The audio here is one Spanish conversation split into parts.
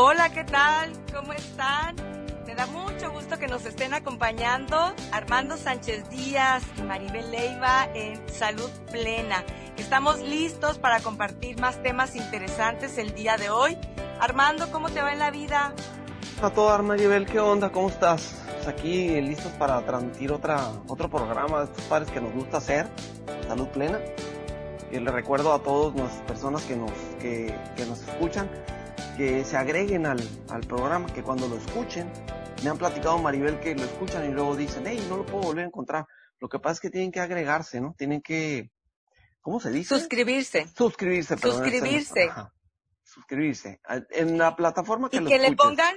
Hola, ¿qué tal? ¿Cómo están? Me da mucho gusto que nos estén acompañando Armando Sánchez Díaz y Maribel Leiva en Salud Plena. Estamos listos para compartir más temas interesantes el día de hoy. Armando, ¿cómo te va en la vida? A todo Maribel, ¿qué onda? ¿Cómo estás? Pues aquí listos para transmitir otra, otro programa de estos padres que nos gusta hacer, Salud Plena. Y les recuerdo a todas las personas que nos, que, que nos escuchan que se agreguen al, al, programa, que cuando lo escuchen, me han platicado Maribel que lo escuchan y luego dicen, hey, no lo puedo volver a encontrar. Lo que pasa es que tienen que agregarse, ¿no? Tienen que, ¿cómo se dice? Suscribirse. Suscribirse, perdón. Suscribirse. Suscribirse. En la plataforma que y lo que le pongan,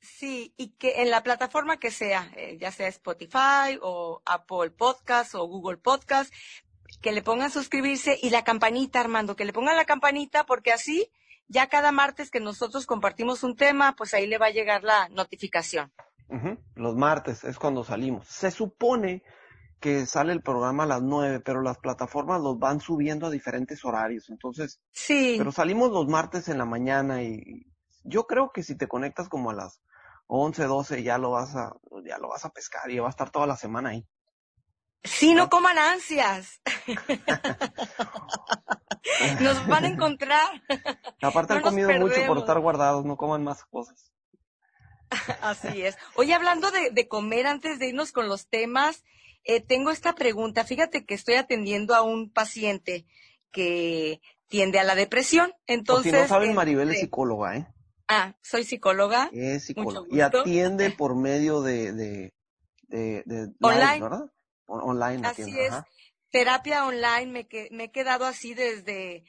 sí, y que en la plataforma que sea, eh, ya sea Spotify o Apple Podcast o Google Podcast, que le pongan suscribirse y la campanita, Armando, que le pongan la campanita porque así ya cada martes que nosotros compartimos un tema, pues ahí le va a llegar la notificación. Uh Los martes es cuando salimos. Se supone que sale el programa a las nueve, pero las plataformas los van subiendo a diferentes horarios. Entonces, sí. Pero salimos los martes en la mañana y yo creo que si te conectas como a las once, doce, ya lo vas a, ya lo vas a pescar y va a estar toda la semana ahí. Sí, no coman ansias. Nos van a encontrar. Aparte No han comido mucho por estar guardados, no coman más cosas. Así es. Oye, hablando de, de comer, antes de irnos con los temas, eh, tengo esta pregunta. Fíjate que estoy atendiendo a un paciente que tiende a la depresión. Entonces, si no saben, Maribel es este, psicóloga, ¿eh? Ah, soy psicóloga. Es psicóloga. Y atiende por medio de, de, de, de live, Online. ¿verdad? Online Así es. ajá. Terapia online, me, que- me he quedado así desde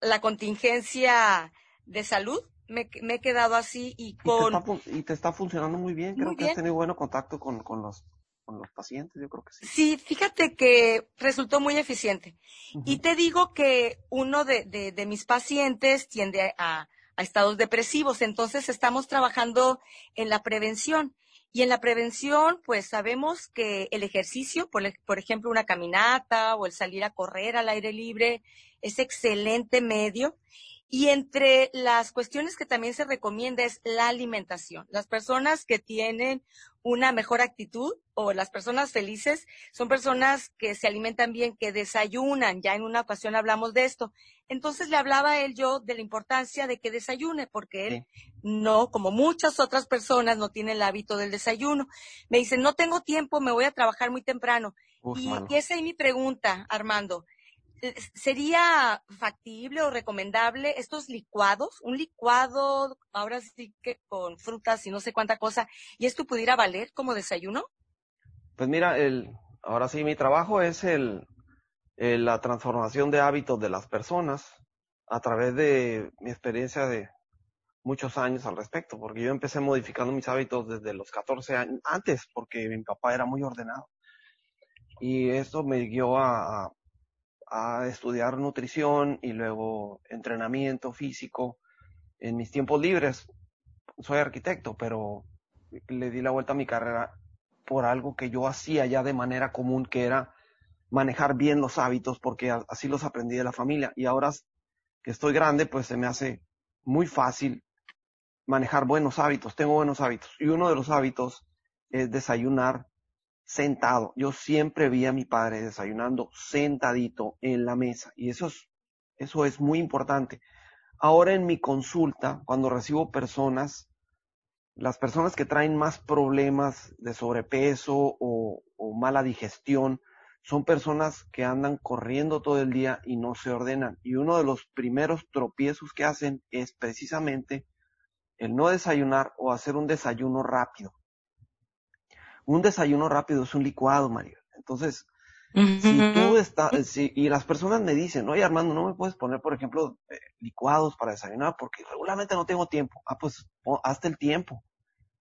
la contingencia de salud. Me, me he quedado así y Y te, con... está, y te está funcionando muy bien. Creo Muy que has bien. tenido bueno contacto con, con, los, con los pacientes, yo creo que sí. Sí, fíjate que resultó muy eficiente. Y te digo que uno de, de- de mis pacientes tiende a, a estados depresivos, entonces estamos trabajando en la prevención. Y en la prevención, pues sabemos que el ejercicio, por, por ejemplo, una caminata o el salir a correr al aire libre, es excelente medio. Y entre las cuestiones que también se recomienda es la alimentación. Las personas que tienen una mejor actitud o las personas felices son personas que se alimentan bien, que desayunan. Ya en una ocasión hablamos de esto. Entonces le hablaba a él yo de la importancia de que desayune, porque él no, como muchas otras personas, no tiene el hábito del desayuno. Me dice, no tengo tiempo, me voy a trabajar muy temprano. Uf, Y, mano. y esa es mi pregunta, Armando. ¿Sería factible o recomendable estos licuados? Un licuado, ahora sí que con frutas y no sé cuánta cosa, ¿y esto pudiera valer como desayuno? Pues mira, el, ahora sí, mi trabajo es el, el- la transformación de hábitos de las personas a través de mi experiencia de muchos años al respecto, porque yo empecé modificando mis hábitos desde los 14 años, antes, porque mi papá era muy ordenado. Y esto me guió a, a- a estudiar nutrición y luego entrenamiento físico en mis tiempos libres. Soy arquitecto, pero le di la vuelta a mi carrera por algo que yo hacía ya de manera común, que era manejar bien los hábitos, porque así los aprendí de la familia. Y ahora que estoy grande, pues se me hace muy fácil manejar buenos hábitos. Tengo buenos hábitos. Y uno de los hábitos es desayunar sentado. Yo siempre vi a mi padre desayunando sentadito en la mesa. Y eso es, eso es muy importante. Ahora en mi consulta, cuando recibo personas, las personas que traen más problemas de sobrepeso o, o mala digestión son personas que andan corriendo todo el día y no se ordenan. Y uno de los primeros tropiezos que hacen es precisamente el no desayunar o hacer un desayuno rápido. Un desayuno rápido es un licuado, Mario. Entonces, si tú estás, si, y las personas me dicen, oye Armando, no me puedes poner, por ejemplo, eh, licuados para desayunar porque regularmente no tengo tiempo. Ah, pues pon- hazte el tiempo.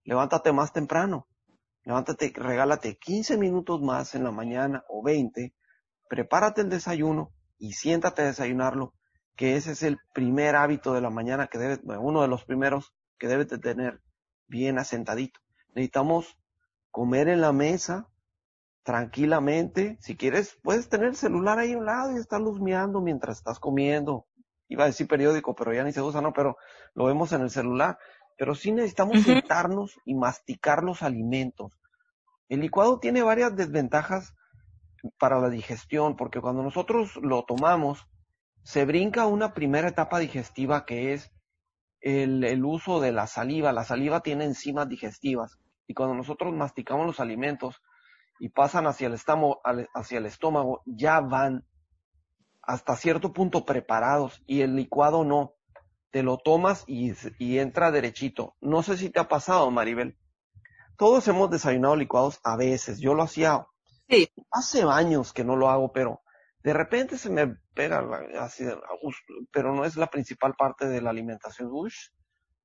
Levántate más temprano. Levántate, regálate 15 minutos más en la mañana o 20. Prepárate el desayuno y siéntate a desayunarlo, que ese es el primer hábito de la mañana que debe, bueno, uno de los primeros que debes de tener bien asentadito. Necesitamos comer en la mesa, tranquilamente. Si quieres, puedes tener el celular ahí a un lado y estar luzmeando mientras estás comiendo. iba a decir periódico, pero ya ni se usa, no, pero lo vemos en el celular. Pero sí necesitamos sentarnos y masticar los alimentos. El licuado tiene varias desventajas para la digestión, porque cuando nosotros lo tomamos, se brinca una primera etapa digestiva que es el, el, uso de la saliva. La saliva tiene enzimas digestivas y cuando nosotros masticamos los alimentos y pasan hacia el, estómago, hacia el estómago, ya van hasta cierto punto preparados y el licuado no. Te lo tomas y, y entra derechito. No sé si te ha pasado, Maribel. Todos hemos desayunado licuados a veces. Yo lo hacía Sí. Hace años que no lo hago, pero de repente se me pega así, pero no es la principal parte de la alimentación. Ush,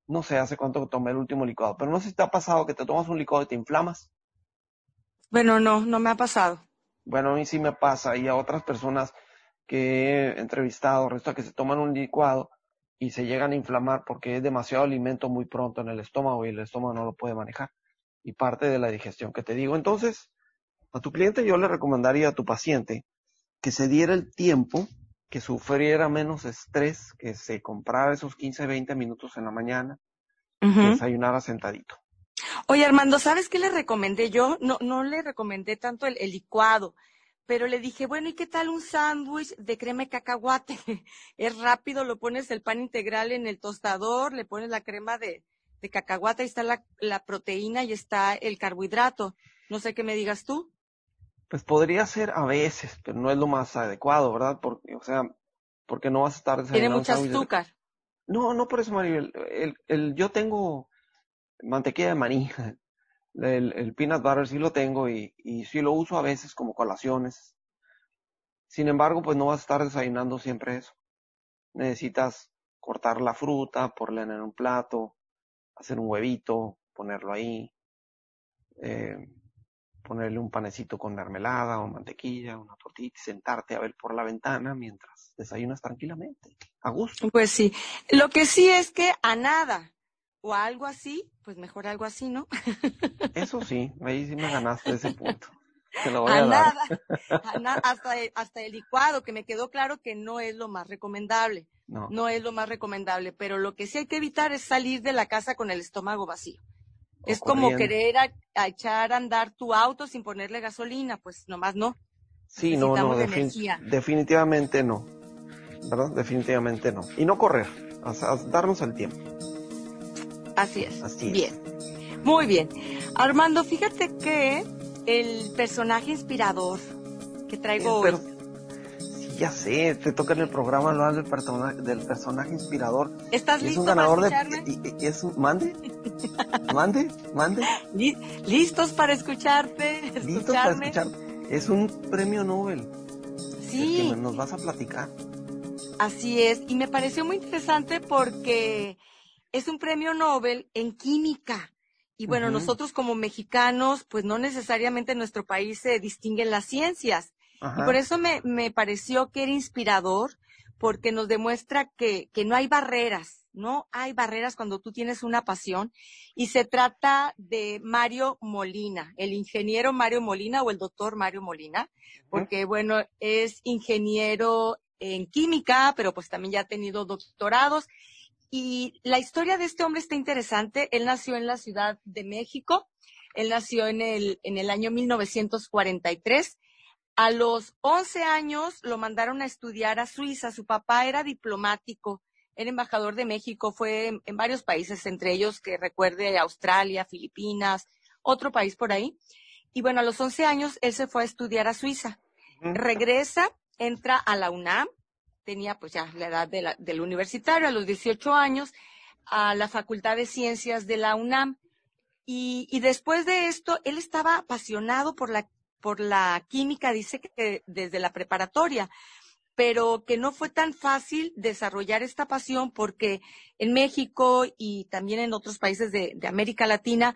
no sé hace cuánto tomé el último licuado, pero no sé si te ha pasado que te tomas un licuado y te inflamas. Bueno, no, no me ha pasado. Bueno, a mí sí me pasa y a otras personas que he entrevistado, resta que se toman un licuado y se llegan a inflamar porque es demasiado alimento muy pronto en el estómago y el estómago no lo puede manejar. Y parte de la digestión que te digo. Entonces, a tu cliente yo le recomendaría a tu paciente que se diera el tiempo, que sufriera menos estrés, que se comprara esos 15, 20 minutos en la mañana, uh -huh. que desayunara sentadito. Oye, Armando, ¿sabes qué le recomendé yo? No, no le recomendé tanto el, el licuado, pero le dije, bueno, ¿y qué tal un sándwich de crema de cacahuate? es rápido, lo pones el pan integral en el tostador, le pones la crema de, de cacahuate, ahí está la, la proteína y está el carbohidrato. No sé qué me digas tú. Pues podría ser a veces, pero no es lo más adecuado, ¿verdad? Porque, o sea, porque no vas a estar Tiene mucho azúcar. No, no por eso, Maribel. El, el, yo tengo mantequilla de maní. El, el peanut butter sí lo tengo y, y sí lo uso a veces como colaciones. Sin embargo, pues no vas a estar desayunando siempre eso. Necesitas cortar la fruta, ponerla en un plato, hacer un huevito, ponerlo ahí. Eh, ponerle un panecito con mermelada o mantequilla, una tortilla, sentarte a ver por la ventana mientras desayunas tranquilamente, a gusto. Pues sí. Lo que sí es que a nada o a algo así, pues mejor algo así, ¿no? Eso sí, ahí sí me ganaste ese punto. Te lo voy a, a dar. nada, a hasta, el, hasta el licuado, que me quedó claro que no es lo más recomendable. No. no es lo más recomendable, pero lo que sí hay que evitar es salir de la casa con el estómago vacío. Es como querer a, a echar a andar tu auto sin ponerle gasolina, pues nomás no. Sí, no, no, defin- definitivamente no. ¿Verdad? Definitivamente no. Y no correr, darnos el tiempo. Así es. Así es. Bien. Muy bien. Armando, fíjate que el personaje inspirador que traigo hoy. Sí, ya sé, te toca en el programa hablar del, persona- del personaje inspirador. ¿Estás es listo un ganador para de... escucharme? y- y- es un... ¿Mande? ¿Mande? ¿Mande? Li- ¿Listos para escucharte? Listo para Escucharme. escuchar. Es un premio Nobel. Sí. El que nos vas a platicar. Así es, y me pareció muy interesante porque es un premio Nobel en química. Y bueno, nosotros como mexicanos, pues no necesariamente en nuestro país se distinguen las ciencias. Y por eso me, me pareció que era inspirador, porque nos demuestra que, que no hay barreras, no hay barreras cuando tú tienes una pasión. Y se trata de Mario Molina, el ingeniero Mario Molina o el doctor Mario Molina, porque bueno, es ingeniero en química, pero pues también ya ha tenido doctorados. Y la historia de este hombre está interesante. Él nació en la Ciudad de México. Él nació en el, en el año 1943. A los 11 años lo mandaron a estudiar a Suiza. Su papá era diplomático, era embajador de México, fue en, varios países, entre ellos que recuerde Australia, Filipinas, otro país por ahí. Y bueno, a los 11 años él se fue a estudiar a Suiza. Regresa, entra a la UNAM, tenía pues ya la edad de la- del universitario, a los 18 años, a la Facultad de Ciencias de la UNAM. Y, y después de esto, él estaba apasionado por la, por la química, dice que desde la preparatoria, pero que no fue tan fácil desarrollar esta pasión porque en México y también en otros países de, América Latina,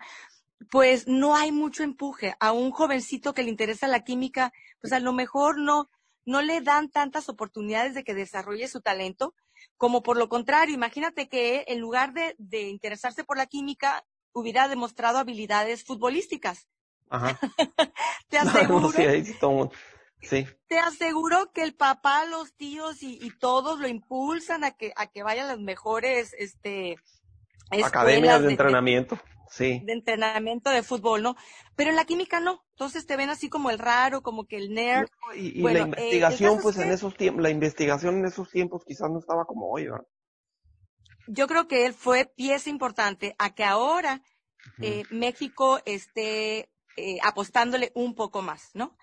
pues no hay mucho empuje. A un jovencito que le interesa la química, pues a lo mejor no, no le dan tantas oportunidades de que desarrolle su talento, como por lo contrario, imagínate que en lugar de, de interesarse por la química, hubiera demostrado habilidades futbolísticas. Ajá. Te No, aseguro, sí, ahí. Te aseguro que el papá, los tíos y, y todos lo impulsan a que, a que vayan las mejores, este, academias de, de entrenamiento. Sí. De entrenamiento de fútbol, ¿no? Pero en la química no. Entonces te ven así como el raro, como que el nerd. y, la eh, investigación, pues en esos tiempos, la investigación en esos tiempos quizás no estaba como hoy, ¿verdad? Yo creo que él fue pieza importante a que ahora eh, México esté eh, apostándole un poco más, ¿no?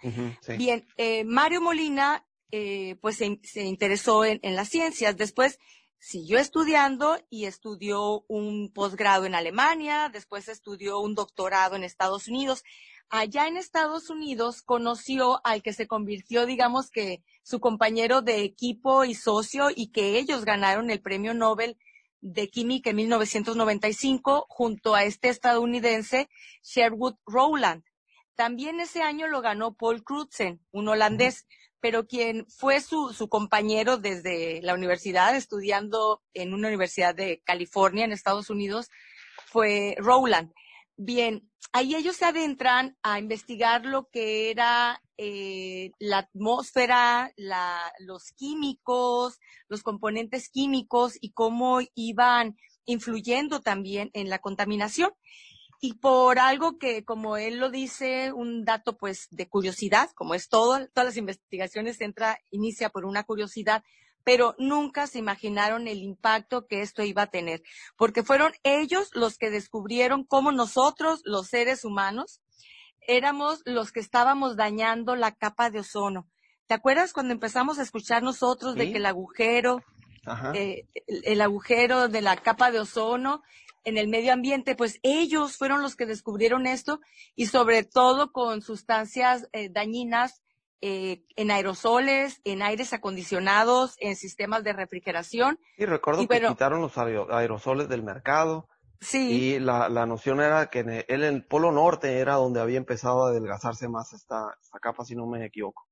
Bien, eh, Mario Molina, eh, pues se, se interesó en, en, las ciencias. Después siguió estudiando y estudió un posgrado en Alemania, después estudió un doctorado en Estados Unidos. Allá en Estados Unidos conoció al que se convirtió, digamos que su compañero de equipo y socio y que ellos ganaron el premio Nobel de Química en 1995 junto a este estadounidense Sherwood Rowland. También ese año lo ganó Paul Crutzen, un holandés, pero quien fue su, su compañero desde la universidad, estudiando en una universidad de California, en Estados Unidos, fue Rowland. Bien, ahí ellos se adentran a investigar lo que era eh, la atmósfera, la, los químicos, los componentes químicos y cómo iban influyendo también en la contaminación. Y por algo que, como él lo dice, un dato pues de curiosidad, como es todo, todas las investigaciones entra, inicia por una curiosidad, pero nunca se imaginaron el impacto que esto iba a tener, porque fueron ellos los que descubrieron cómo nosotros, los seres humanos, éramos los que estábamos dañando la capa de ozono. ¿Te acuerdas cuando empezamos a escuchar nosotros de que el agujero, eh, el, el, agujero de la capa de ozono en el medio ambiente, pues ellos fueron los que descubrieron esto y sobre todo con sustancias eh, dañinas eh, en aerosoles, en aires acondicionados, en sistemas de refrigeración. Y recuerdo y que quitaron los aerosoles del mercado. Sí. Y la, la noción era que en el, en el, Polo Norte era donde había empezado a adelgazarse más esta, esta capa, si no me equivoco.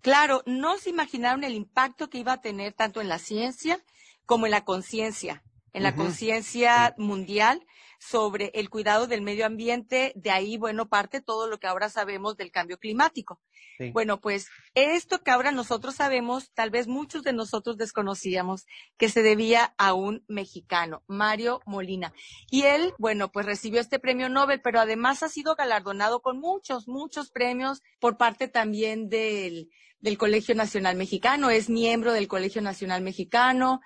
Claro, no se imaginaron el impacto que iba a tener tanto en la ciencia como en la conciencia, en la uh -huh. conciencia mundial sobre el cuidado del medio ambiente. De ahí, bueno, parte todo lo que ahora sabemos del cambio climático. Sí. Bueno, pues esto que ahora nosotros sabemos, tal vez muchos de nosotros desconocíamos, que se debía a un mexicano, Mario Molina. Y él, bueno, pues recibió este premio Nobel, pero además ha sido galardonado con muchos, muchos premios por parte también del, del Colegio Nacional Mexicano. Es miembro del Colegio Nacional Mexicano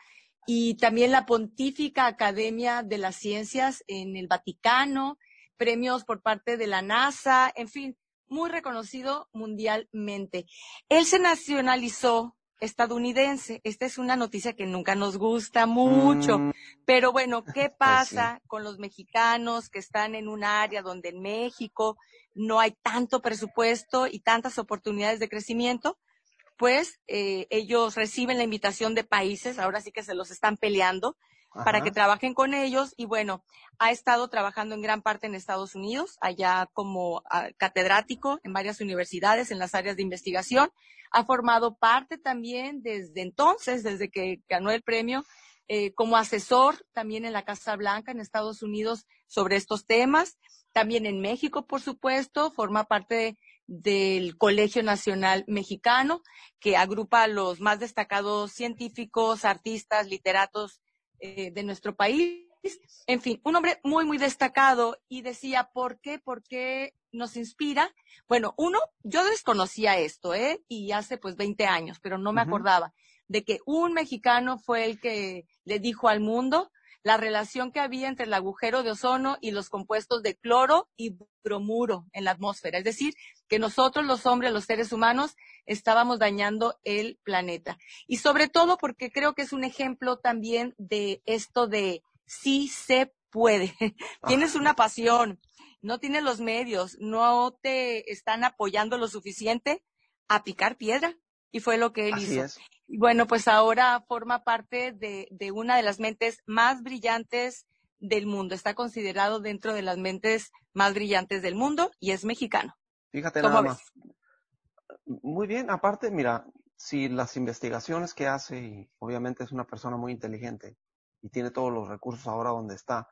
y también la Pontífica Academia de las Ciencias en el Vaticano, premios por parte de la NASA, en fin, muy reconocido mundialmente. Él se nacionalizó estadounidense. Esta es una noticia que nunca nos gusta mucho. Mm. Pero bueno, ¿qué pasa sí. con los mexicanos que están en un área donde en México no hay tanto presupuesto y tantas oportunidades de crecimiento? Pues eh, ellos reciben la invitación de países, ahora sí que se los están peleando, Ajá. para que trabajen con ellos y bueno, ha estado trabajando en gran parte en Estados Unidos, allá como uh, catedrático en varias universidades en las áreas de investigación. Ha formado parte también desde entonces, desde que ganó el premio, eh, como asesor también en la Casa Blanca en Estados Unidos sobre estos temas. También en México, por supuesto, forma parte del Colegio Nacional Mexicano, que agrupa a los más destacados científicos, artistas, literatos eh, de nuestro país. En fin, un hombre muy, muy destacado y decía, ¿por qué? ¿Por qué nos inspira? Bueno, uno, yo desconocía esto, ¿eh? Y hace pues 20 años, pero no me uh -huh. acordaba de que un mexicano fue el que le dijo al mundo la relación que había entre el agujero de ozono y los compuestos de cloro y bromuro en la atmósfera. Es decir, que nosotros los hombres, los seres humanos, estábamos dañando el planeta. Y sobre todo porque creo que es un ejemplo también de esto de sí se puede. tienes una pasión, no tienes los medios, no te están apoyando lo suficiente a picar piedra. Y fue lo que él Así hizo. Es. Bueno, pues ahora forma parte de, de una de las mentes más brillantes del mundo. Está considerado dentro de las mentes más brillantes del mundo y es mexicano. Fíjate nada más. Muy bien, aparte, mira, si las investigaciones que hace, y obviamente es una persona muy inteligente y tiene todos los recursos ahora donde está,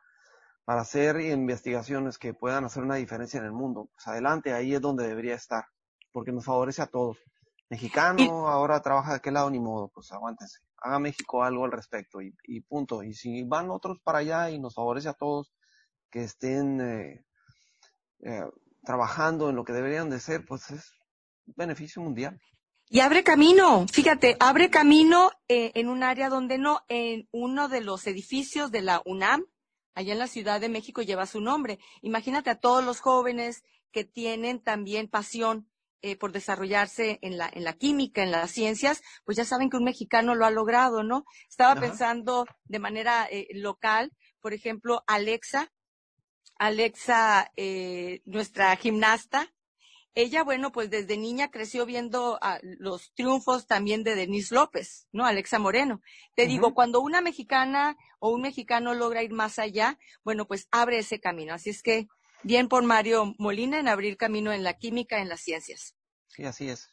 para hacer investigaciones que puedan hacer una diferencia en el mundo, pues adelante, ahí es donde debería estar, porque nos favorece a todos. Mexicano, ahora trabaja de aquel lado, ni modo, pues aguántense. Haga México algo al respecto y, y punto. Y si van otros para allá y nos favorece a todos que estén eh, eh, trabajando en lo que deberían de ser, pues es beneficio mundial. Y abre camino, fíjate, abre camino eh, en un área donde no, en uno de los edificios de la UNAM, allá en la Ciudad de México lleva su nombre. Imagínate a todos los jóvenes que tienen también pasión eh, por desarrollarse en la, en la química, en las ciencias, pues ya saben que un mexicano lo ha logrado, ¿no? Estaba pensando de manera eh, local, por ejemplo, Alexa, Alexa, eh, nuestra gimnasta, ella, bueno, pues desde niña creció viendo ah, los triunfos también de Denise López, ¿no? Alexa Moreno. Te digo, cuando una mexicana o un mexicano logra ir más allá, bueno, pues abre ese camino. Así es que bien por Mario Molina en abrir camino en la química, en las ciencias. Sí, así es.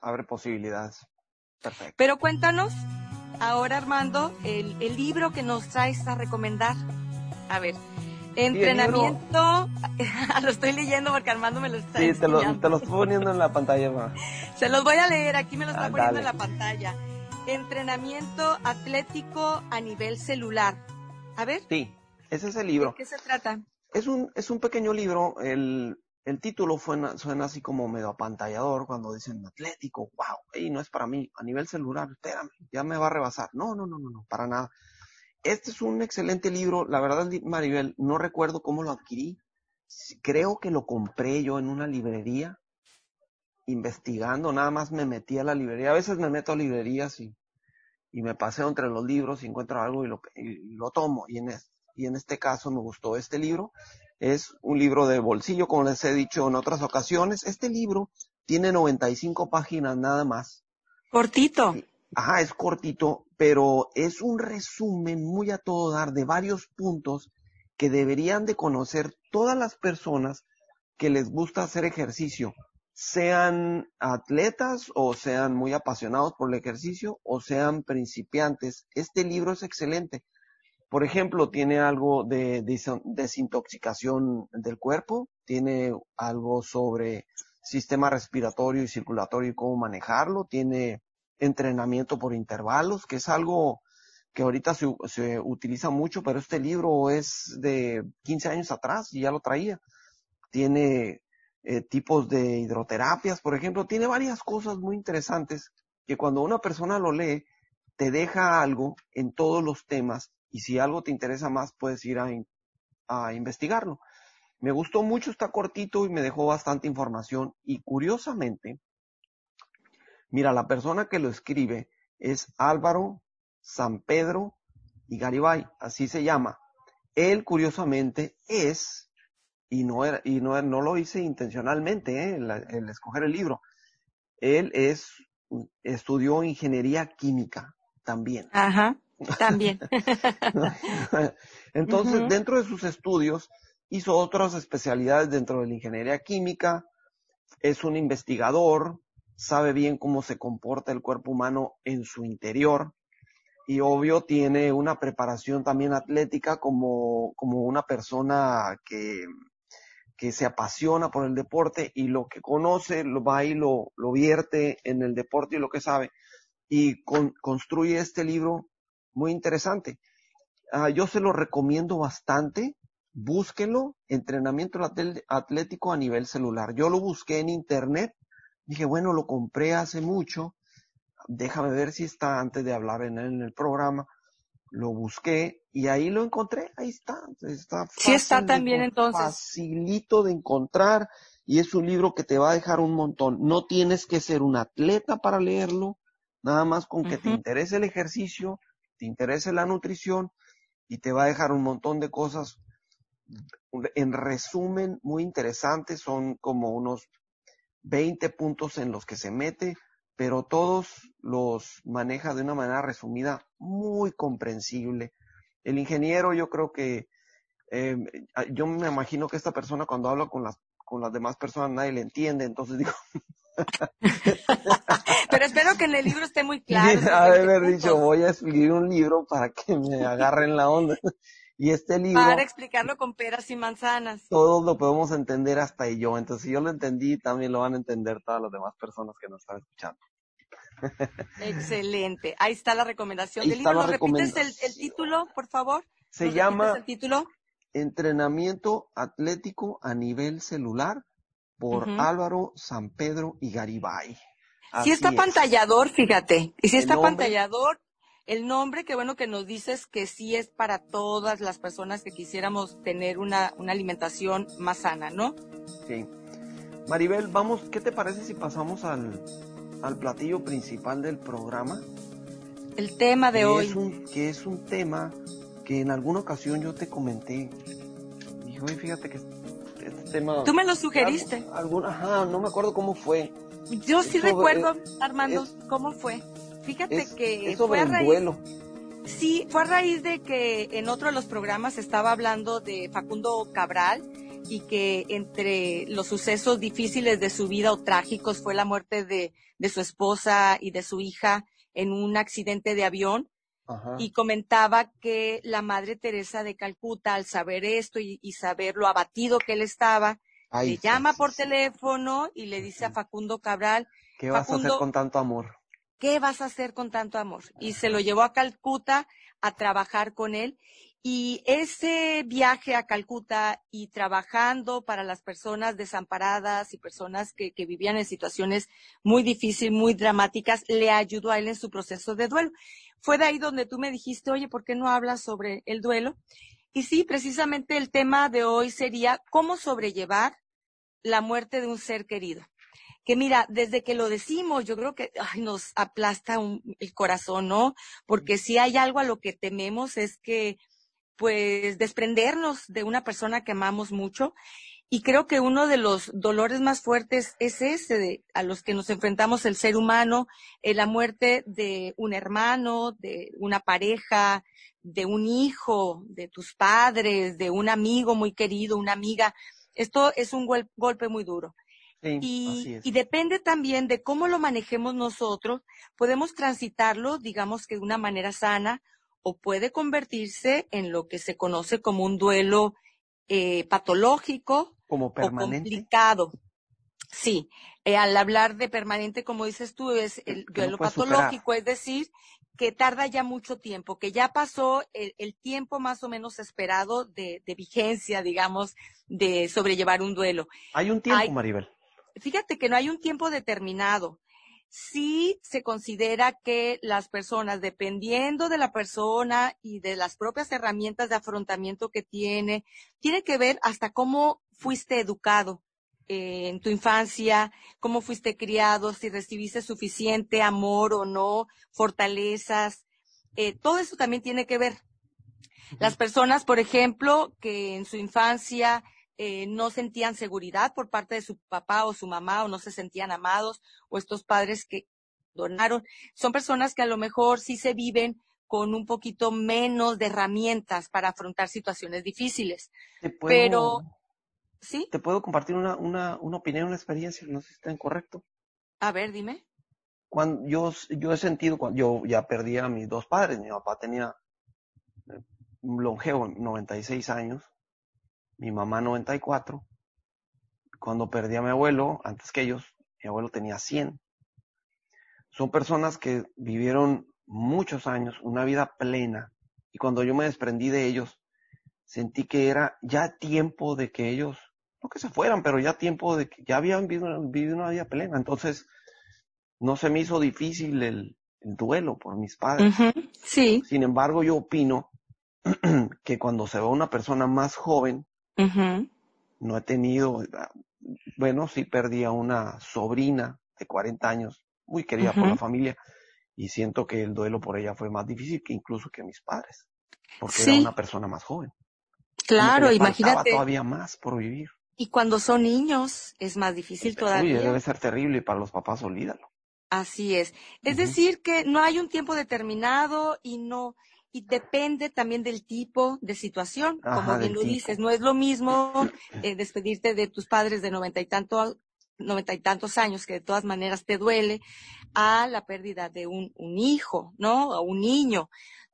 Abre posibilidades. Perfecto. Pero cuéntanos ahora, Armando, el, el libro que nos traes a recomendar. A ver, Entrenamiento, lo estoy leyendo porque Armando me lo está Sí, te lo, te lo, estoy poniendo en la pantalla. Ma. Se los voy a leer, aquí me lo está ah, poniendo en la pantalla. Entrenamiento atlético a nivel celular. A ver. Sí, ese es el libro. ¿De qué se trata? Es un, es un pequeño libro, el, el título suena, suena así como medio apantallador cuando dicen atlético, wow, y no es para mí, a nivel celular, espérame, ya me va a rebasar. No, no, no, no, no, para nada. Este es un excelente libro. La verdad, Maribel, no recuerdo cómo lo adquirí. Creo que lo compré yo en una librería, investigando. Nada más me metí a la librería. A veces me meto a librerías y, y me paseo entre los libros y encuentro algo y lo, lo tomo. Y en, y en este caso me gustó este libro. Es un libro de bolsillo, como les he dicho en otras ocasiones. Este libro tiene 95 páginas nada más. Cortito. Ajá, es cortito, pero es un resumen muy a todo dar de varios puntos que deberían de conocer todas las personas que les gusta hacer ejercicio, sean atletas o sean muy apasionados por el ejercicio o sean principiantes. Este libro es excelente. Por ejemplo, tiene algo de desintoxicación del cuerpo, tiene algo sobre sistema respiratorio y circulatorio y cómo manejarlo, tiene entrenamiento por intervalos, que es algo que ahorita se, se, utiliza mucho, pero este libro es de 15 años atrás y ya lo traía. Tiene eh, tipos de hidroterapias, por ejemplo, tiene varias cosas muy interesantes que cuando una persona lo lee, te deja algo en todos los temas y si algo te interesa más, puedes ir a, a investigarlo. Me gustó mucho, está cortito y me dejó bastante información y curiosamente, Mira, la persona que lo escribe es Álvaro San Pedro y Garibay, así se llama. Él, curiosamente, es, y no, era, y no, no lo hice intencionalmente, ¿eh? el, escoger el libro, él es, estudió ingeniería química también. Ajá, también. Entonces, dentro de sus estudios, hizo otras especialidades dentro de la ingeniería química, es un investigador, sabe bien cómo se comporta el cuerpo humano en su interior y obvio tiene una preparación también atlética como, como una persona que, que se apasiona por el deporte y lo que conoce lo va y lo, lo vierte en el deporte y lo que sabe y construye este libro muy interesante. Ah, yo se lo recomiendo bastante. Búsquenlo, entrenamiento atlético a nivel celular. Yo lo busqué en internet Dije, bueno, lo compré hace mucho, déjame ver si está antes de hablar en, en el programa. Lo busqué y ahí lo encontré, ahí está. está sí está también entonces. Facilito de encontrar y es un libro que te va a dejar un montón. No tienes que ser un atleta para leerlo, nada más con que te interese el ejercicio, te interese la nutrición y te va a dejar un montón de cosas. En resumen, muy interesantes, son como unos 20 puntos en los que se mete, pero todos los maneja de una manera resumida, muy comprensible. El ingeniero, yo creo que, eh, yo me imagino que esta persona cuando habla con las, con las demás personas nadie le entiende, entonces digo. Pero espero que en el libro esté muy claro. haber dicho, voy a escribir un libro para que me agarren la onda. Y este libro... Para explicarlo con peras y manzanas. Todos lo podemos entender hasta yo. Entonces, si yo lo entendí, también lo van a entender todas las demás personas que nos están escuchando. Excelente. Ahí está la recomendación del libro. ¿Lo repites el, título, por favor? Se llama el título? Entrenamiento atlético a nivel celular por Álvaro San Pedro y Garibay. Si está pantallador, fíjate. Y si está pantallador, el nombre, qué bueno que nos dices que sí es para todas las personas que quisiéramos tener una, una alimentación más sana, ¿no? Sí. Maribel, vamos, ¿qué te parece si pasamos al, al platillo principal del programa? El tema de hoy. que es un tema que en alguna ocasión yo te comenté. Dijo, fíjate que tema... Tú me lo sugeriste. Alguna, ajá, no me acuerdo cómo fue. Yo sí recuerdo, Armando, cómo fue. Fíjate que fue a raíz, duelo. Sí, fue a raíz de que en otro de los programas estaba hablando de Facundo Cabral y que entre los sucesos difíciles de su vida o trágicos fue la muerte de, de su esposa y de su hija en un accidente de avión. Y comentaba que la Madre Teresa de Calcuta, al saber esto y, saber lo abatido que él estaba, le llama por teléfono y le dice a Facundo Cabral, ¿qué vas a hacer con tanto amor? ¿Qué vas a hacer con tanto amor? Y se lo llevó a Calcuta a trabajar con él y ese viaje a Calcuta y trabajando para las personas desamparadas y personas que, vivían en situaciones muy difíciles, muy dramáticas, le ayudó a él en su proceso de duelo. Fue de ahí donde tú me dijiste, oye, ¿por qué no hablas sobre el duelo? Y sí, precisamente el tema de hoy sería cómo sobrellevar la muerte de un ser querido. Que mira, desde que lo decimos, yo creo que nos aplasta el corazón, ¿no? Porque si hay algo a lo que tememos es que pues desprendernos de una persona que amamos mucho. Y creo que uno de los dolores más fuertes es ese de, a los que nos enfrentamos el ser humano, eh, la muerte de un hermano, de una pareja, de un hijo, de tus padres, de un amigo muy querido, una amiga. Esto es un golpe muy duro. y, y, depende también de cómo lo manejemos nosotros. Podemos transitarlo, digamos que de una manera sana, o puede convertirse en lo que se conoce como un duelo eh, patológico como permanente. o complicado. Sí, eh, al hablar de permanente, como dices tú, es el duelo patológico, es decir, que tarda ya mucho tiempo, que ya pasó el, tiempo más o menos esperado de, vigencia, digamos, de sobrellevar un duelo. Hay un tiempo, Maribel. Fíjate que no hay un tiempo determinado sí se considera que las personas, dependiendo de la persona y de las propias herramientas de afrontamiento que tiene, tiene que ver hasta cómo fuiste educado eh, en tu infancia, cómo fuiste criado, si recibiste suficiente amor o no, fortalezas. Eh, todo eso también tiene que ver. Las personas, por ejemplo, que en su infancia eh, no sentían seguridad por parte de su papá o su mamá o no se sentían amados o estos padres que donaron. Son personas que a lo mejor sí se viven con un poquito menos de herramientas para afrontar situaciones difíciles. Pero, ¿sí? Te puedo compartir una, una, una opinión, una experiencia, no sé si está incorrecto. A ver, dime. Cuando yo, yo he sentido, cuando yo ya perdí a mis dos padres, mi papá tenía eh, longevo, 96 años, mi mamá 94. Cuando perdí a mi abuelo, antes que ellos, mi abuelo tenía 100. Son personas que vivieron muchos años, una vida plena. Y cuando yo me desprendí de ellos, sentí que era ya tiempo de que ellos, no que se fueran, pero ya tiempo de que ya habían vivido, una vida plena. Entonces, no se me hizo difícil el, duelo por mis padres. Sí. Sin embargo, yo opino que cuando se va una persona más joven, no he tenido, bueno, sí perdí a una sobrina de 40 años, muy querida por la familia, y siento que el duelo por ella fue más difícil que incluso que mis padres, porque era una persona más joven. Claro, imagínate. todavía más por vivir. Y cuando son niños es más difícil todavía. debe ser terrible para los papás, olvídalo. Así es. Es decir, que no hay un tiempo determinado y no, y depende también del tipo de situación, como bien lo dices. No es lo mismo eh, despedirte de tus padres de noventa y tanto noventa y tantos años que de todas maneras te duele a la pérdida de un, un hijo, ¿no? O un niño.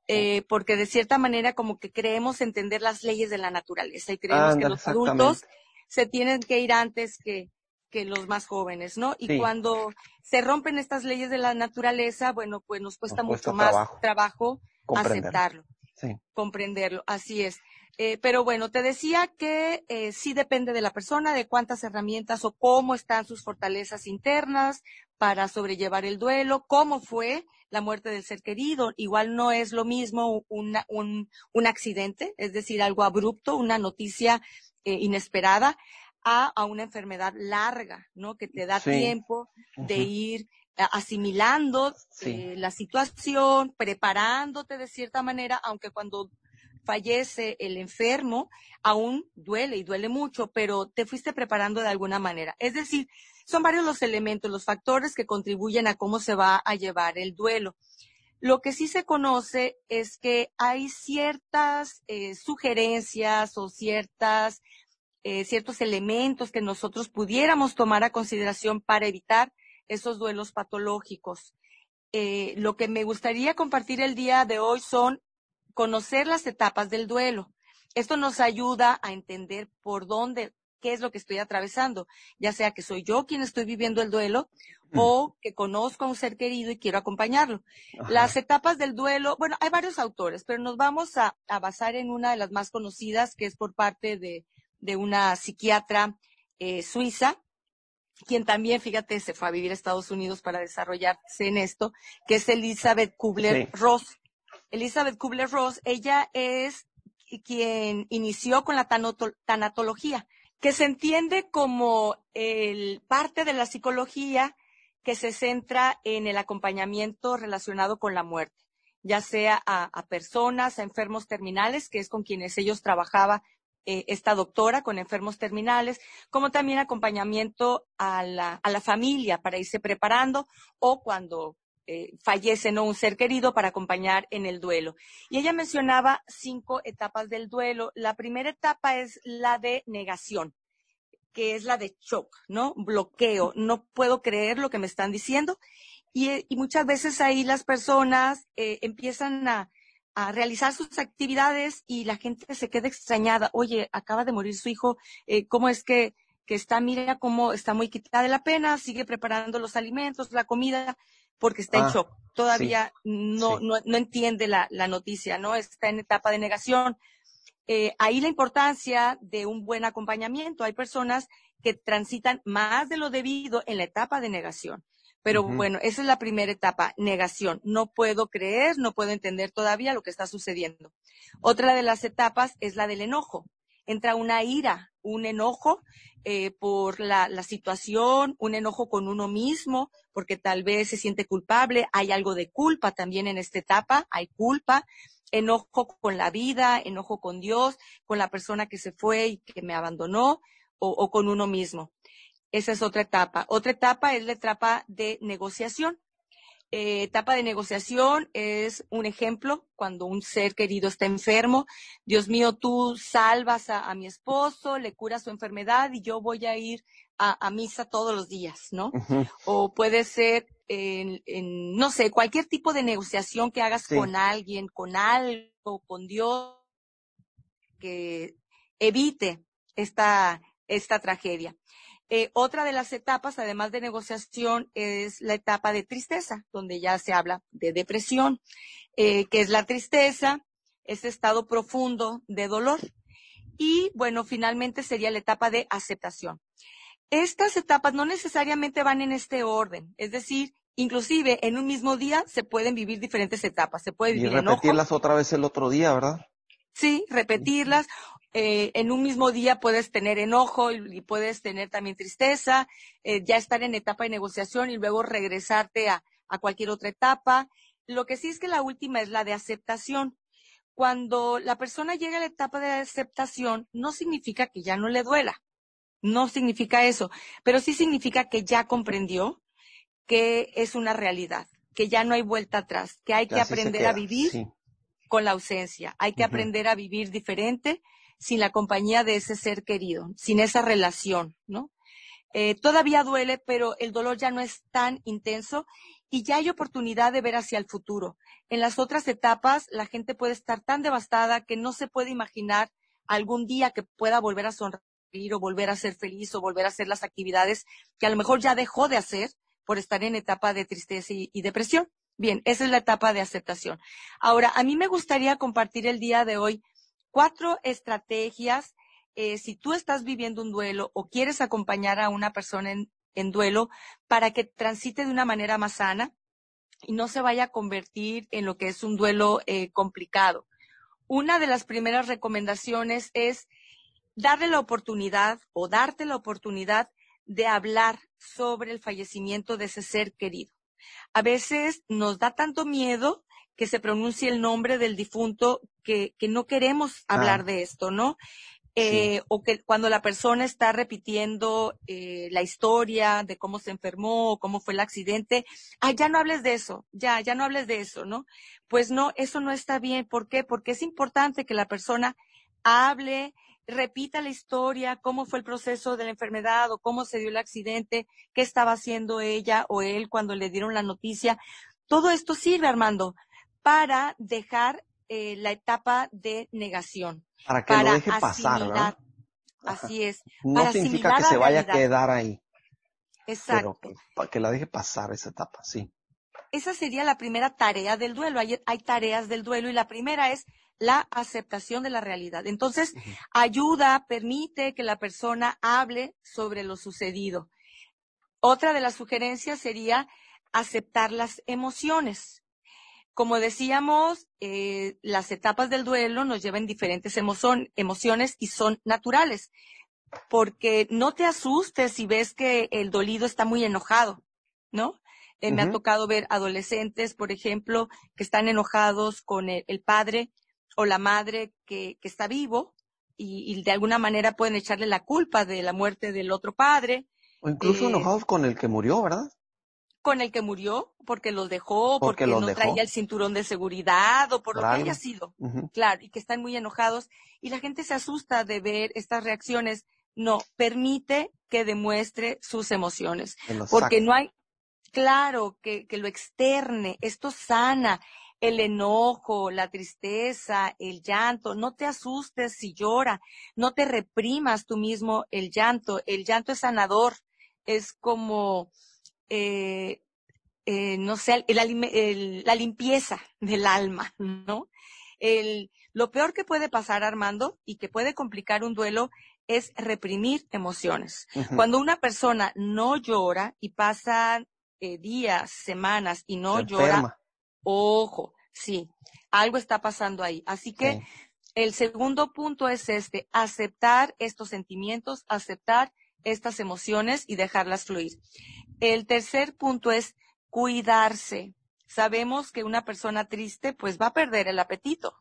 Eh, porque de cierta manera como que creemos entender las leyes de la naturaleza y creemos que los adultos se tienen que ir antes que, que los más jóvenes, ¿no? Y cuando se rompen estas leyes de la naturaleza, bueno, pues nos cuesta, mucho más trabajo, aceptarlo, comprenderlo, así es. Eh, pero bueno, te decía que eh, sí depende de la persona, de cuántas herramientas o cómo están sus fortalezas internas para sobrellevar el duelo, cómo fue la muerte del ser querido. Igual no es lo mismo un, un, accidente, es decir, algo abrupto, una noticia eh, inesperada, a, a, una enfermedad larga, ¿no? Que te da tiempo de ir asimilando la situación, preparándote de cierta manera, aunque cuando fallece el enfermo, aún duele y duele mucho, pero te fuiste preparando de alguna manera. Es decir, son varios los elementos, los factores que contribuyen a cómo se va a llevar el duelo. Lo que sí se conoce es que hay ciertas eh, sugerencias o ciertas, eh, ciertos elementos que nosotros pudiéramos tomar a consideración para evitar esos duelos patológicos. Eh, lo que me gustaría compartir el día de hoy son conocer las etapas del duelo. Esto nos ayuda a entender por dónde, qué es lo que estoy atravesando, ya sea que soy yo quien estoy viviendo el duelo o que conozco a un ser querido y quiero acompañarlo. Las etapas del duelo, bueno, hay varios autores, pero nos vamos a, basar en una de las más conocidas, que es por parte de, una psiquiatra eh, suiza, quien también, fíjate, se fue a vivir a Estados Unidos para desarrollarse en esto, que es Elizabeth Kubler-Ross. Elizabeth Kubler-Ross, ella es quien inició con la tanatología, que se entiende como el parte de la psicología que se centra en el acompañamiento relacionado con la muerte, ya sea a, personas, a enfermos terminales, que es con quienes ellos trabajaba eh, esta doctora con enfermos terminales, como también acompañamiento a la, a la familia para irse preparando o cuando eh, fallece ¿no? un ser querido para acompañar en el duelo. Y ella mencionaba cinco etapas del duelo. La primera etapa es la de negación, que es la de shock, ¿no? Bloqueo. No puedo creer lo que me están diciendo. Y, muchas veces ahí las personas eh, empiezan a, realizar sus actividades y la gente se queda extrañada. Oye, acaba de morir su hijo, eh, ¿cómo es que, que está, mira cómo está muy quitada de la pena, sigue preparando los alimentos, la comida, porque está en ah, shock. Todavía no, no, no, entiende la, la, noticia, ¿no? Está en etapa de negación. Eh, ahí la importancia de un buen acompañamiento. Hay personas que transitan más de lo debido en la etapa de negación. Pero bueno, esa es la primera etapa, negación. No puedo creer, no puedo entender todavía lo que está sucediendo. Otra de las etapas es la del enojo. Entra una ira, un enojo eh, por la, la, situación, un enojo con uno mismo, porque tal vez se siente culpable, hay algo de culpa también en esta etapa, hay culpa, enojo con la vida, enojo con Dios, con la persona que se fue y que me abandonó, o, o con uno mismo. Esa es otra etapa. Otra etapa es la etapa de negociación. Eh, etapa de negociación es un ejemplo cuando un ser querido está enfermo. Dios mío, tú salvas a, mi esposo, le curas su enfermedad y yo voy a ir a, misa todos los días, ¿no? O puede ser, en, no sé, cualquier tipo de negociación que hagas con alguien, con algo, con Dios, que evite esta, esta tragedia. Eh, otra de las etapas, además de negociación, es la etapa de tristeza, donde ya se habla de depresión, eh, que es la tristeza, ese estado profundo de dolor. Y bueno, finalmente sería la etapa de aceptación. Estas etapas no necesariamente van en este orden, es decir, inclusive en un mismo día se pueden vivir diferentes etapas. Se puede vivir y repetirlas otra vez el otro día, ¿verdad? Sí, repetirlas eh, en un mismo día puedes tener enojo y, puedes tener también tristeza, eh, ya estar en etapa de negociación y luego regresarte a, a cualquier otra etapa. Lo que sí es que la última es la de aceptación. Cuando la persona llega a la etapa de aceptación, no significa que ya no le duela. No significa eso, pero sí significa que ya comprendió que es una realidad, que ya no hay vuelta atrás, que hay que aprender a vivir con la ausencia, hay que aprender a vivir diferente sin la compañía de ese ser querido, sin esa relación, ¿no? Eh, todavía duele, pero el dolor ya no es tan intenso y ya hay oportunidad de ver hacia el futuro. En las otras etapas, la gente puede estar tan devastada que no se puede imaginar algún día que pueda volver a sonreír o volver a ser feliz o volver a hacer las actividades que a lo mejor ya dejó de hacer por estar en etapa de tristeza y, depresión. Bien, esa es la etapa de aceptación. Ahora, a mí me gustaría compartir el día de hoy cuatro estrategias. Eh, si tú estás viviendo un duelo o quieres acompañar a una persona en, duelo para que transite de una manera más sana y no se vaya a convertir en lo que es un duelo eh, complicado. Una de las primeras recomendaciones es darle la oportunidad o darte la oportunidad de hablar sobre el fallecimiento de ese ser querido. A veces nos da tanto miedo que se pronuncie el nombre del difunto que, no queremos hablar de esto, ¿no? Eh, o que cuando la persona está repitiendo eh, la historia de cómo se enfermó, cómo fue el accidente, ay, ya no hables de eso, ya, ya no hables de eso, ¿no? Pues no, eso no está bien. ¿Por qué? Porque es importante que la persona hable, repita la historia, cómo fue el proceso de la enfermedad o cómo se dio el accidente, qué estaba haciendo ella o él cuando le dieron la noticia. Todo esto sirve, Armando, para dejar eh, la etapa de negación. Para que lo deje pasar, ¿no? Así es. No significa que se vaya a quedar ahí. Exacto. para que la deje pasar esa etapa, sí. Esa sería la primera tarea del duelo. hay tareas del duelo y la primera es la aceptación de la realidad. Entonces, ayuda, permite que la persona hable sobre lo sucedido. Otra de las sugerencias sería aceptar las emociones. Como decíamos, eh, las etapas del duelo nos llevan diferentes emociones y son naturales, porque no te asustes si ves que el dolido está muy enojado, ¿no? Eh, me ha tocado ver adolescentes, por ejemplo, que están enojados con el padre o la madre que, está vivo y, de alguna manera pueden echarle la culpa de la muerte del otro padre. O incluso eh, enojados con el que murió, ¿verdad? Con el que murió, porque los dejó, porque, no traía el cinturón de seguridad o por, lo que haya sido. Claro, y que están muy enojados. Y la gente se asusta de ver estas reacciones. No, permite que demuestre sus emociones. Porque no hay, claro, que, que lo externe, esto sana, el enojo, la tristeza, el llanto. No te asustes si llora, no te reprimas tú mismo el llanto. El llanto es sanador, es como, eh, eh, no sé, la limpieza del alma, ¿no? El, lo peor que puede pasar, Armando, y que puede complicar un duelo, es reprimir emociones. Cuando una persona no llora y pasa eh, días, semanas y no llora, Ojo, sí, algo está pasando ahí. Así que el segundo punto es este, aceptar estos sentimientos, aceptar estas emociones y dejarlas fluir. El tercer punto es cuidarse. Sabemos que una persona triste pues va a perder el apetito.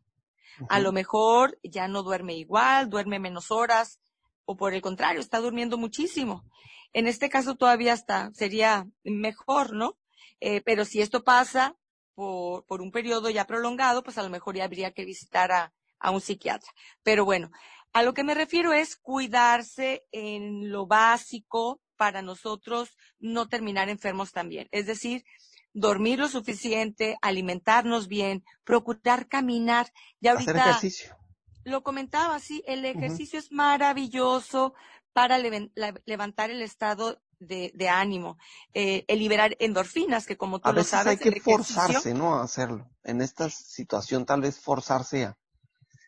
A lo mejor ya no duerme igual, duerme menos horas o por el contrario, está durmiendo muchísimo. En este caso todavía está, sería mejor, ¿no? Eh, pero si esto pasa, por, un periodo ya prolongado, pues a lo mejor ya habría que visitar a, a un psiquiatra. Pero bueno, a lo que me refiero es cuidarse en lo básico para nosotros no terminar enfermos también. Es decir, dormir lo suficiente, alimentarnos bien, procurar caminar. Ya ahorita Hacer ejercicio. Lo comentaba, sí, el ejercicio es maravilloso para levantar el estado de, ánimo, eh, el liberar endorfinas, que como tú a lo veces sabes. hay que forzarse, ¿no? A hacerlo. En esta situación tal vez forzarse a.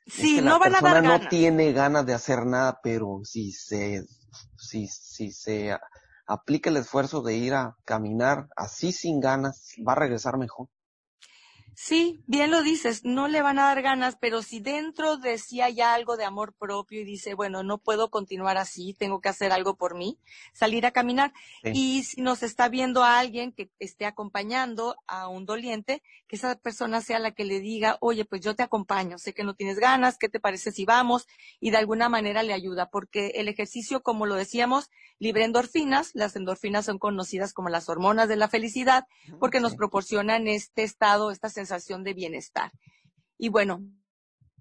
Sí, no van a dar ganas. no tiene ganas de hacer nada, pero si se, si, si se aplica el esfuerzo de ir a caminar así sin ganas, va a regresar mejor. Sí, bien lo dices, no le van a dar ganas, pero si dentro de sí hay algo de amor propio y dice, bueno, no puedo continuar así, tengo que hacer algo por mí, salir a caminar. Y si nos está viendo a alguien que esté acompañando a un doliente, que esa persona sea la que le diga, oye, pues yo te acompaño, sé que no tienes ganas, ¿qué te parece si vamos? Y de alguna manera le ayuda, porque el ejercicio, como lo decíamos, libre endorfinas, las endorfinas son conocidas como las hormonas de la felicidad, porque nos proporcionan este estado, esta sensación de bienestar. Y bueno,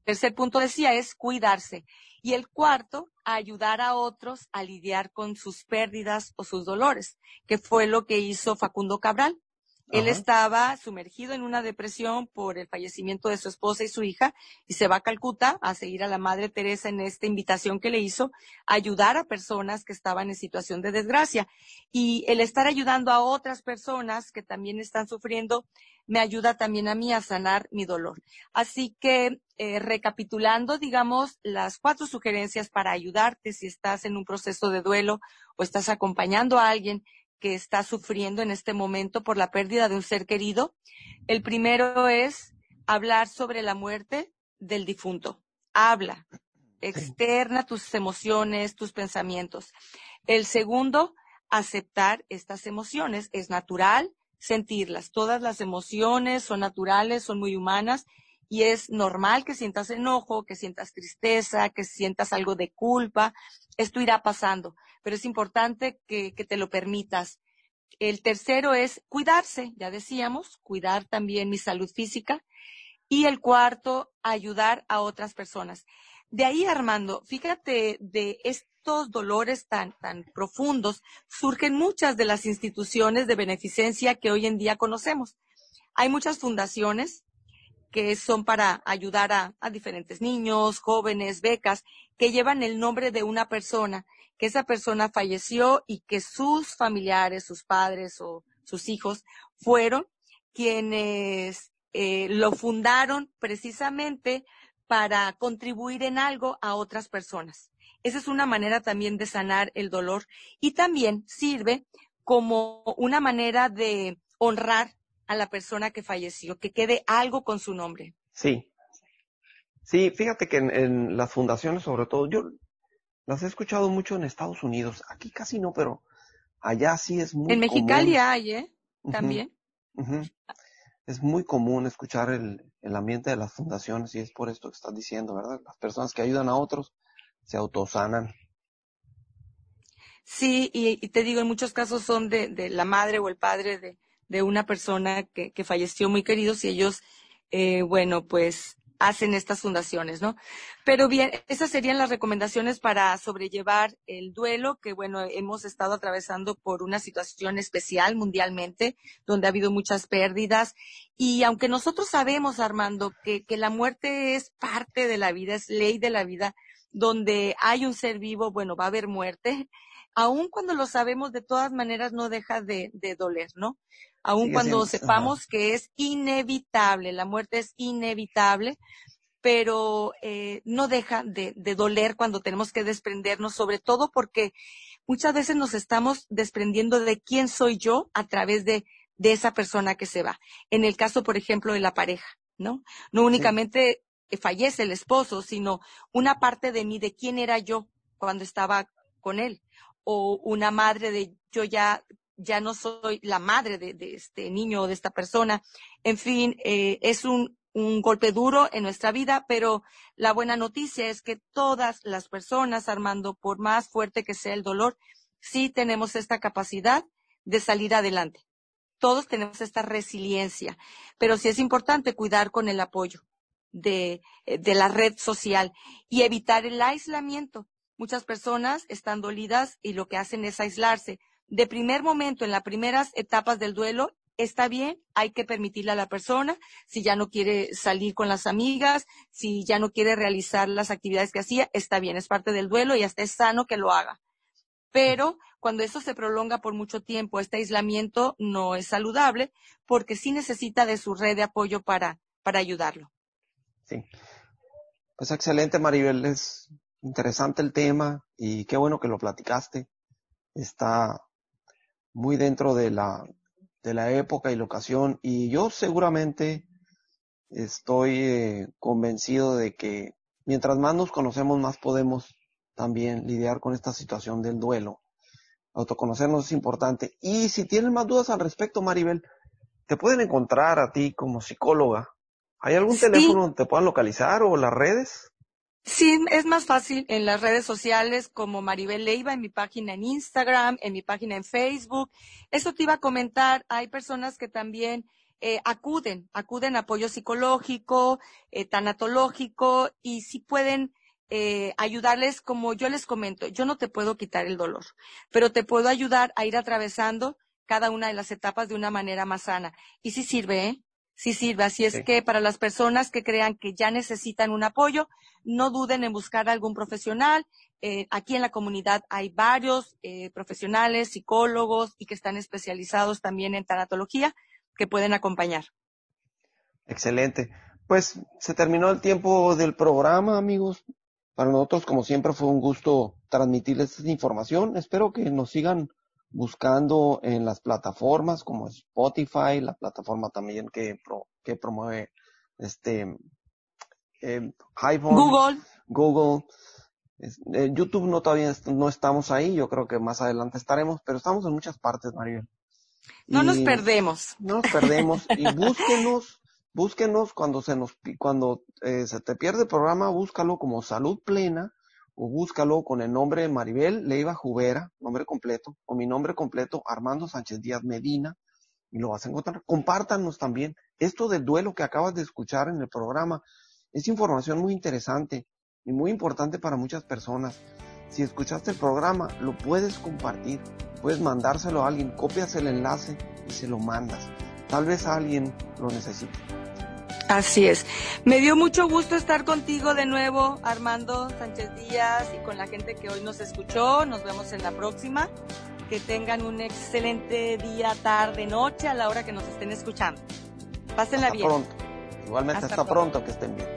tercer punto decía es cuidarse. Y el cuarto, ayudar a otros a lidiar con sus pérdidas o sus dolores, que fue lo que hizo Facundo Cabral. Él estaba sumergido en una depresión por el fallecimiento de su esposa y su hija y se va a Calcuta a seguir a la Madre Teresa en esta invitación que le hizo a ayudar a personas que estaban en situación de desgracia. Y el estar ayudando a otras personas que también están sufriendo me ayuda también a mí a sanar mi dolor. Así que, eh, recapitulando, digamos, las cuatro sugerencias para ayudarte si estás en un proceso de duelo o estás acompañando a alguien que está sufriendo en este momento por la pérdida de un ser querido. El primero es hablar sobre la muerte del difunto. Habla, externa tus emociones, tus pensamientos. El segundo, aceptar estas emociones. Es natural, sentirlas. Todas las emociones son naturales, son muy humanas y es normal que sientas enojo, que sientas tristeza, que sientas algo de culpa. Esto irá pasando, pero es importante que, que te lo permitas. El tercero es cuidarse, ya decíamos, cuidar también mi salud física. Y el cuarto, ayudar a otras personas. De ahí, Armando, fíjate, de estos dolores tan, tan profundos, surgen muchas de las instituciones de beneficencia que hoy en día conocemos. Hay muchas fundaciones que son para ayudar a, a, diferentes niños, jóvenes, becas, que llevan el nombre de una persona, que esa persona falleció y que sus familiares, sus padres o sus hijos fueron quienes eh, lo fundaron precisamente para contribuir en algo a otras personas. Esa es una manera también de sanar el dolor y también sirve como una manera de honrar a la persona que falleció, que quede algo con su nombre. Sí. Sí, fíjate que en, en las fundaciones, sobre todo, yo las he escuchado mucho en Estados Unidos. Aquí casi no, pero allá sí es muy En Mexicali hay, ¿eh? También. Es muy común escuchar el, el ambiente de las fundaciones y es por esto que estás diciendo, ¿verdad? Las personas que ayudan a otros se autosanan. Sí, y, te digo, en muchos casos son de, de la madre o el padre de, de una persona que, que, falleció muy queridos y ellos, eh, bueno, pues hacen estas fundaciones, ¿no? Pero bien, esas serían las recomendaciones para sobrellevar el duelo, que bueno, hemos estado atravesando por una situación especial mundialmente, donde ha habido muchas pérdidas. Y aunque nosotros sabemos, Armando, que, que la muerte es parte de la vida, es ley de la vida, donde hay un ser vivo, bueno, va a haber muerte, aun cuando lo sabemos, de todas maneras no deja de, de doler, ¿no? Aun cuando sepamos que es inevitable, la muerte es inevitable, pero eh, no deja de, de, doler cuando tenemos que desprendernos, sobre todo porque muchas veces nos estamos desprendiendo de quién soy yo a través de, de esa persona que se va. En el caso, por ejemplo, de la pareja, ¿no? No únicamente sí. fallece el esposo, sino una parte de mí, de quién era yo cuando estaba con él o una madre de yo ya ya no soy la madre de, este niño o de esta persona. En fin, eh, es un, un golpe duro en nuestra vida, pero la buena noticia es que todas las personas, Armando, por más fuerte que sea el dolor, sí tenemos esta capacidad de salir adelante. Todos tenemos esta resiliencia, pero sí es importante cuidar con el apoyo de, de la red social y evitar el aislamiento. Muchas personas están dolidas y lo que hacen es aislarse. De primer momento, en las primeras etapas del duelo, está bien, hay que permitirle a la persona, si ya no quiere salir con las amigas, si ya no quiere realizar las actividades que hacía, está bien, es parte del duelo y hasta es sano que lo haga. Pero cuando eso se prolonga por mucho tiempo, este aislamiento no es saludable porque sí necesita de su red de apoyo para, para ayudarlo. Sí. Pues excelente, Maribel. Interesante el tema y qué bueno que lo platicaste. Está muy dentro de la, de la época y la ocasión y yo seguramente estoy eh, convencido de que mientras más nos conocemos más podemos también lidiar con esta situación del duelo. Autoconocernos es importante. Y si tienen más dudas al respecto, Maribel, te pueden encontrar a ti como psicóloga. ¿Hay algún sí. teléfono donde te puedan localizar o las redes? Sí, es más fácil en las redes sociales como Maribel Leiva, en mi página en Instagram, en mi página en Facebook. Eso te iba a comentar, hay personas que también eh, acuden, acuden a apoyo psicológico, eh, tanatológico, y si pueden eh, ayudarles, como yo les comento, yo no te puedo quitar el dolor, pero te puedo ayudar a ir atravesando cada una de las etapas de una manera más sana. Y sí sirve, ¿eh? Sí sirve. Así es que para las personas que crean que ya necesitan un apoyo, no duden en buscar a algún profesional. Eh, aquí en la comunidad hay varios eh, profesionales, psicólogos y que están especializados también en tanatología que pueden acompañar. Excelente. Pues se terminó el tiempo del programa, amigos. Para nosotros, como siempre, fue un gusto transmitirles esta información. Espero que nos sigan buscando en las plataformas como Spotify, la plataforma también que, que promueve este eh, iPhone, Google. Google. Eh, YouTube no todavía no estamos ahí, yo creo que más adelante estaremos, pero estamos en muchas partes, Maribel. No nos perdemos. No nos perdemos y búsquenos, búsquenos cuando se nos cuando eh, se te pierde el programa, búscalo como Salud Plena o búscalo con el nombre Maribel Leiva Jubera, nombre completo, o mi nombre completo, Armando Sánchez Díaz Medina, y lo vas a encontrar. Compártanos también. Esto del duelo que acabas de escuchar en el programa es información muy interesante y muy importante para muchas personas. Si escuchaste el programa, lo puedes compartir, puedes mandárselo a alguien, copias el enlace y se lo mandas. Tal vez alguien lo necesite. Así es. Me dio mucho gusto estar contigo de nuevo, Armando Sánchez Díaz, y con la gente que hoy nos escuchó. Nos vemos en la próxima. Que tengan un excelente día, tarde, noche, a la hora que nos estén escuchando. Pásenla hasta bien. Pronto. Igualmente hasta, pronto, que estén bien.